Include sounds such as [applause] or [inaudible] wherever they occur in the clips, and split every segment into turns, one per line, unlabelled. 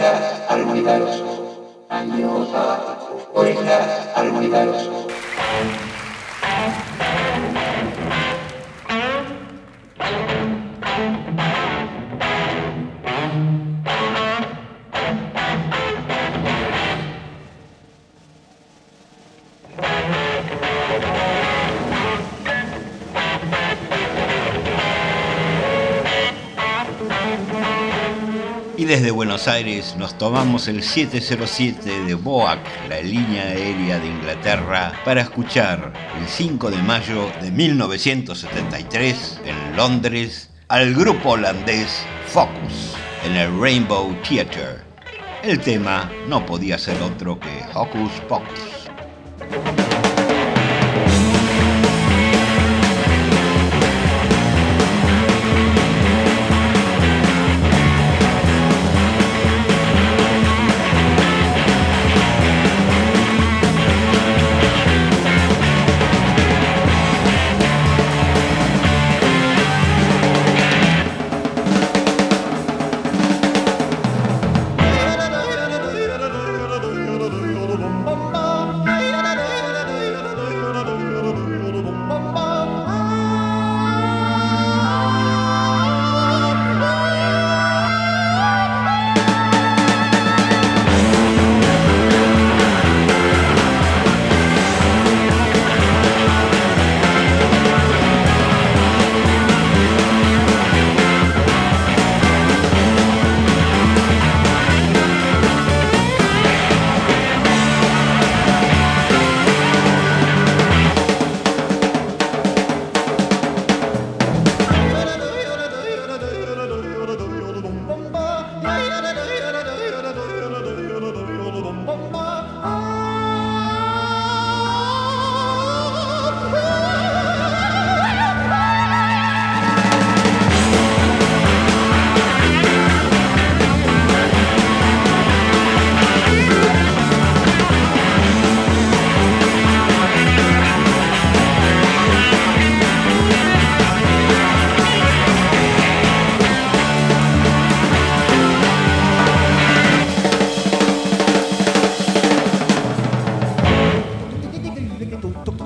estar olvidados. Año sabático. Desde Buenos Aires nos tomamos el 707 de BOAC, la línea aérea de Inglaterra, para escuchar el 5 de mayo de 1973 en Londres al grupo holandés Focus en el Rainbow Theatre. El tema no podía ser otro que Hocus Pocus. কিন্তু উত্তপ্ত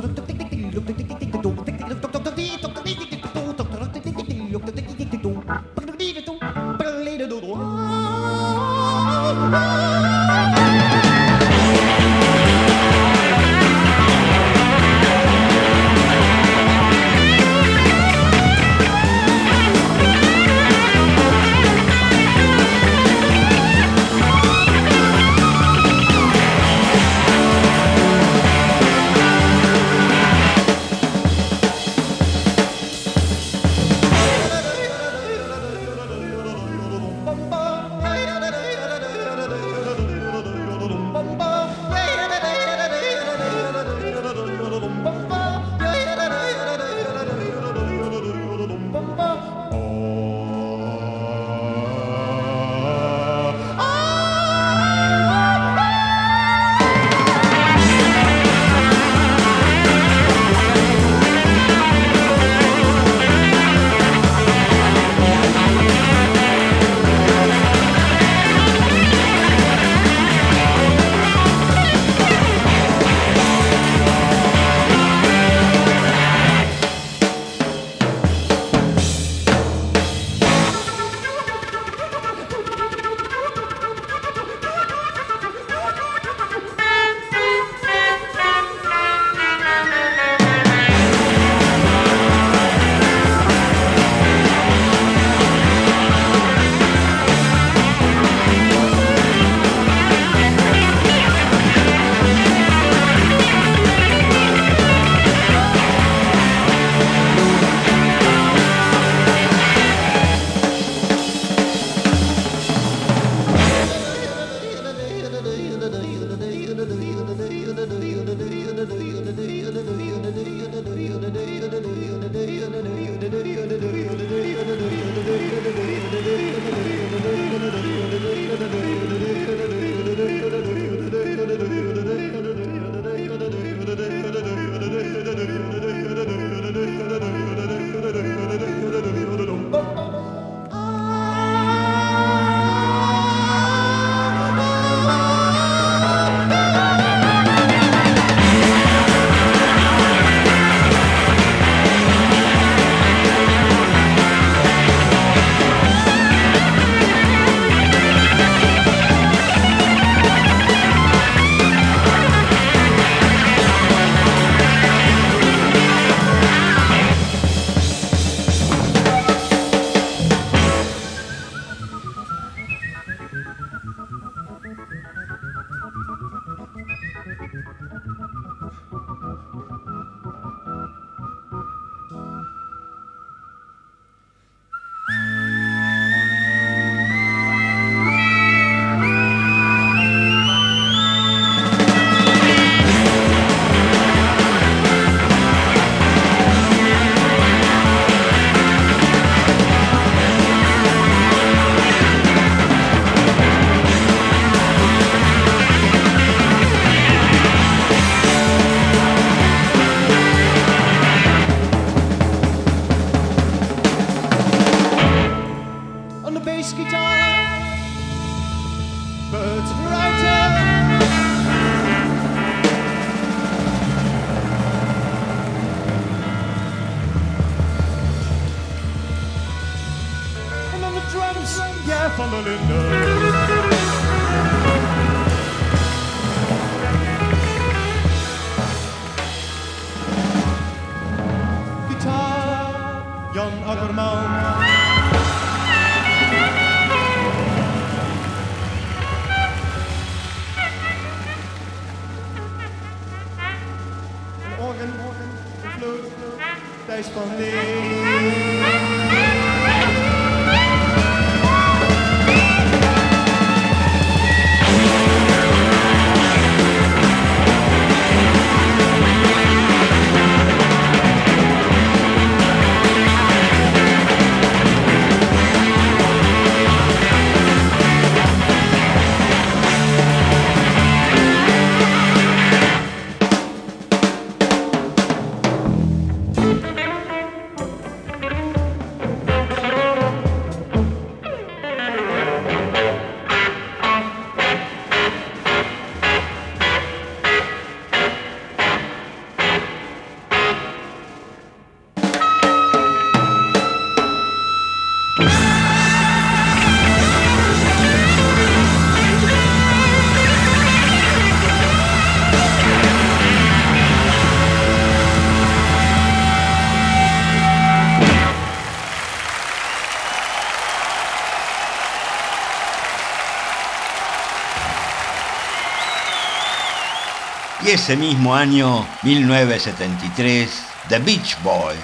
ese mismo año, 1973, The Beach Boys,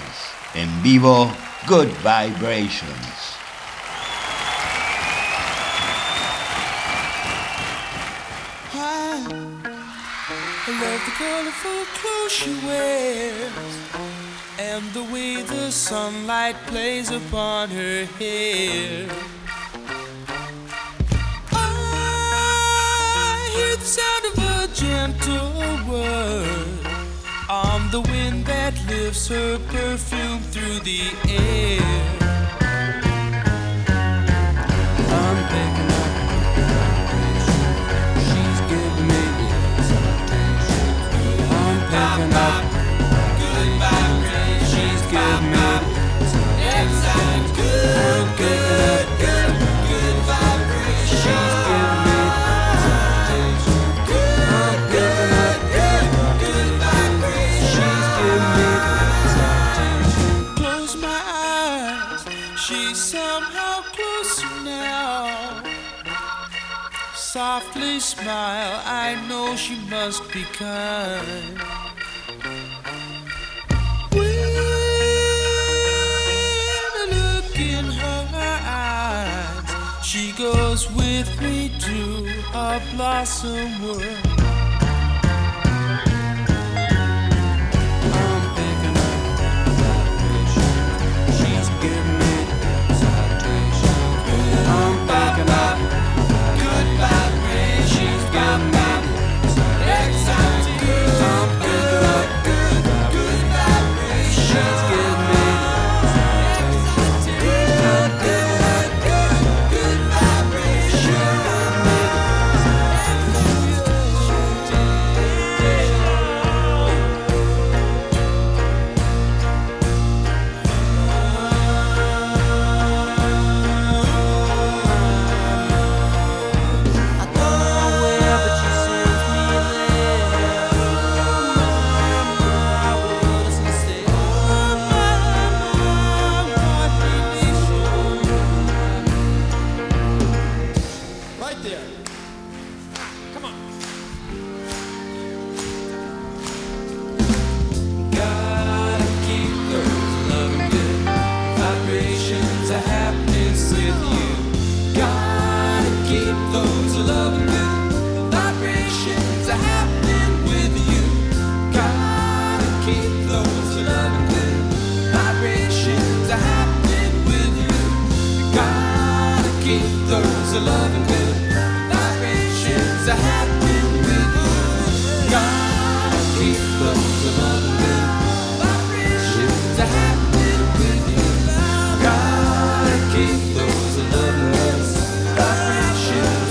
en vivo, Good Vibrations.
The colorful clothes she wears and the way the sunlight plays upon her hair. Gentle word on the wind that lifts her perfume through the air. Smile, I know she must be kind. When I look in her eyes, she goes with me to a blossom world.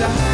está.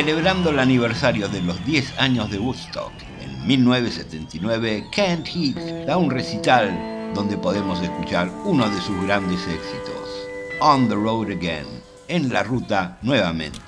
Celebrando el aniversario de los 10 años de Woodstock, en 1979, Kent Heat da un recital donde podemos escuchar uno de sus grandes éxitos, On the Road Again, en la ruta nuevamente.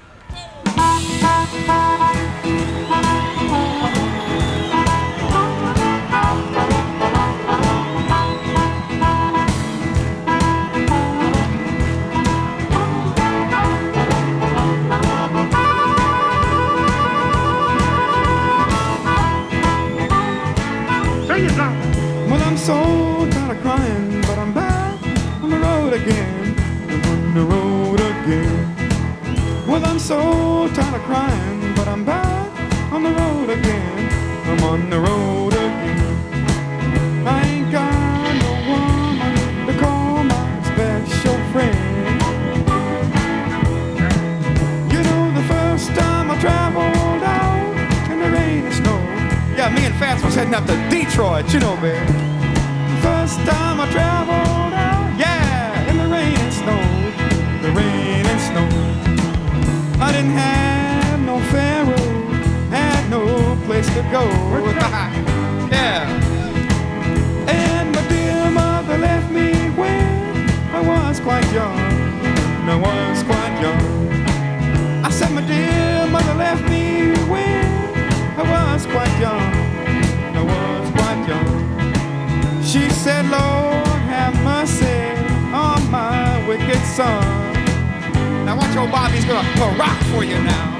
So tired of crying, but I'm back on the road again. I'm on the road again. I ain't got no woman to call my special friend. You know, the first time I traveled out in the rain and snow. Yeah, me and Fats was heading up to Detroit, you know, babe. First time I traveled [laughs] yeah. And my dear mother left me when I was quite young. I was quite young. I said my dear mother left me when I was quite young. I was quite young. She said, Lord, have mercy on my wicked son. Now watch old Bobby's gonna rock for you now.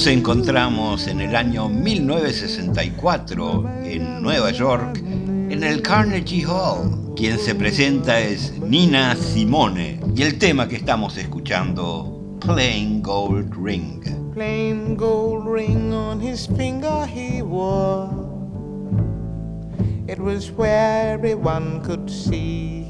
Nos encontramos en el año 1964 en Nueva York, en el Carnegie Hall. Quien se presenta es Nina Simone y el tema que estamos escuchando, Plain Gold Ring.
Plain gold ring on his finger he wore. It was where everyone could see.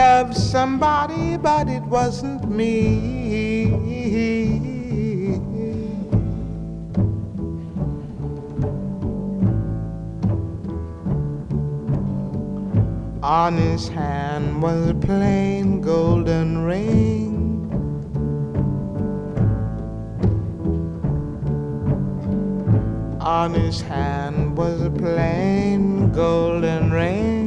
Loved somebody, but it wasn't me. On his hand was a plain golden ring. On his hand was a plain golden ring.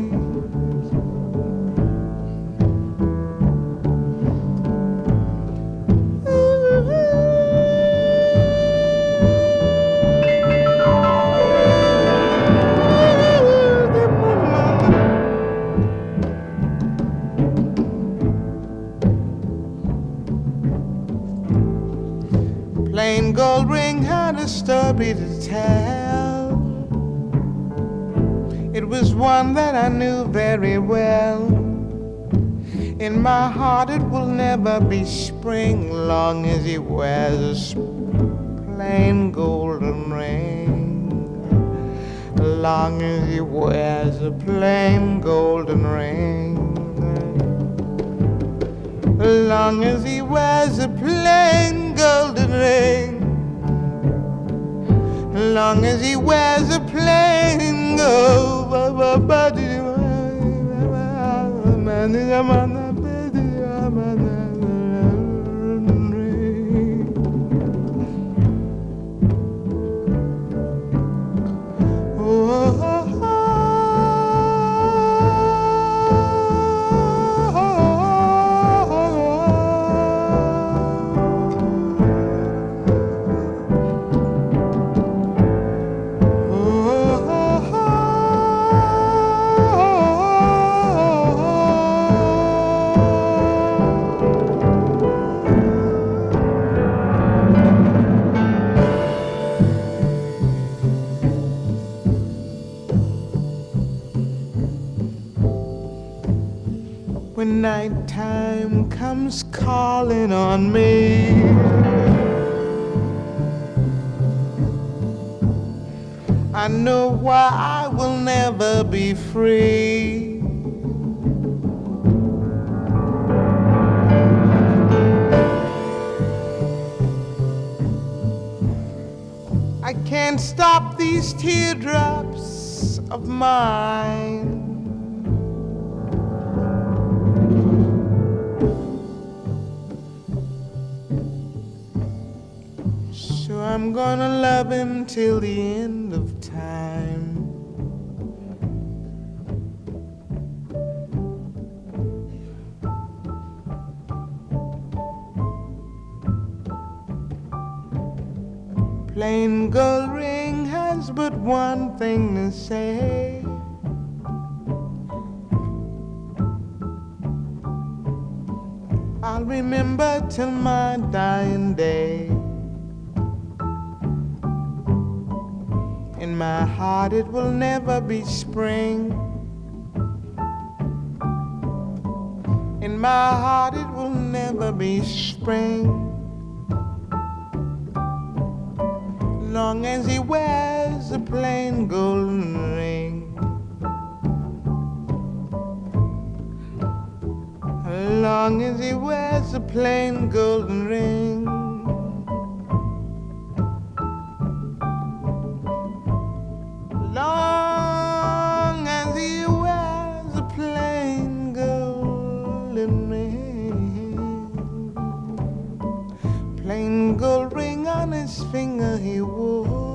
That I knew very well. In my heart, it will never be spring long as he wears a plain golden ring. Long as he wears a plain golden ring. Long as he wears a plain golden ring. Long as he wears a plain comes calling on me. I know why I will never be free. I can't stop these teardrops of mine. I'm gonna love him till the end of time. Plain gold ring has but one thing to say. I'll remember till my dying day. In my heart, it will never be spring. In my heart, it will never be spring. Long as he wears a plain golden ring. Long as he wears a plain golden ring. Plain gold ring on his finger he wore.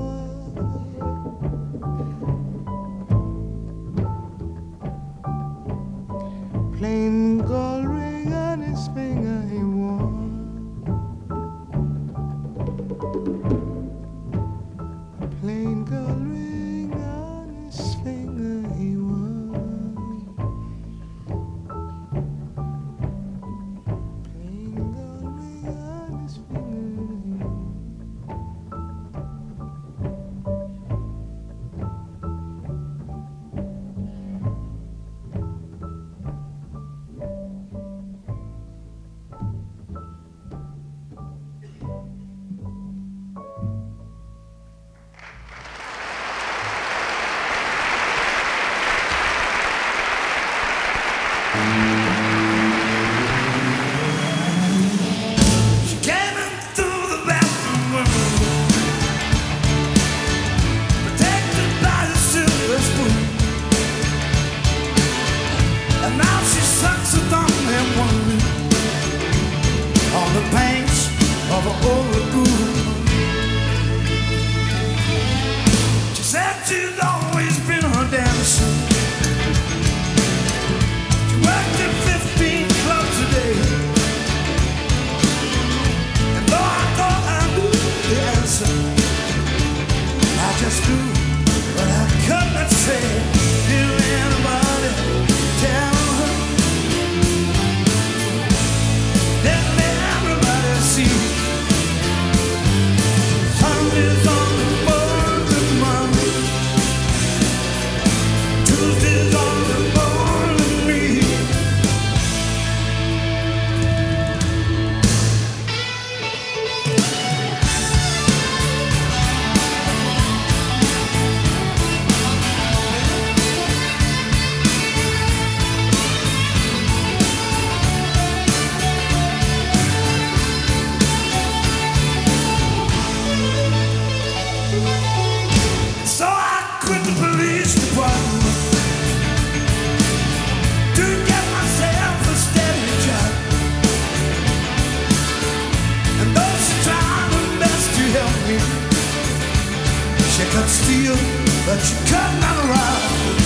That steel that you cut not around.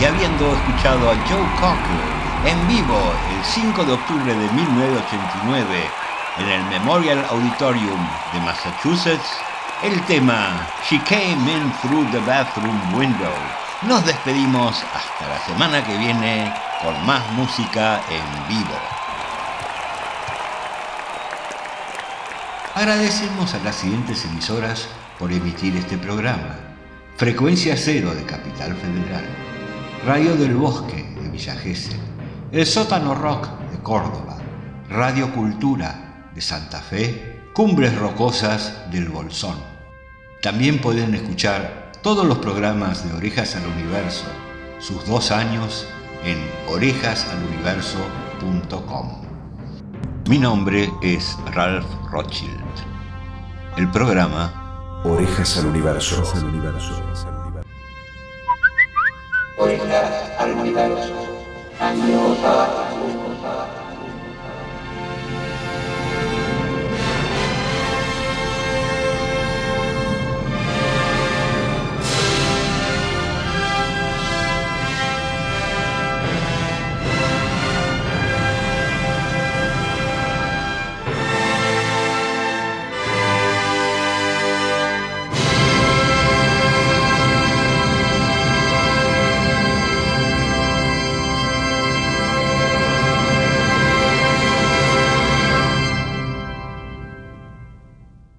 Y habiendo escuchado a Joe Cocker en vivo el 5 de octubre de 1989 en el Memorial Auditorium de Massachusetts, el tema She Came In Through the Bathroom Window. Nos despedimos hasta la semana que viene con más música en vivo. Agradecemos a las siguientes emisoras por emitir este programa. Frecuencia Cero de Capital Federal, Radio del Bosque de Villa Gesell, El Sótano Rock de Córdoba, Radio Cultura de Santa Fe Cumbres Rocosas del Bolsón. También pueden escuchar todos los programas de Orejas al Universo, sus dos años, en orejasaluniverso.com. Mi nombre es Ralph Rothschild. El programa
Orejas al Universo.
Orejas al Universo.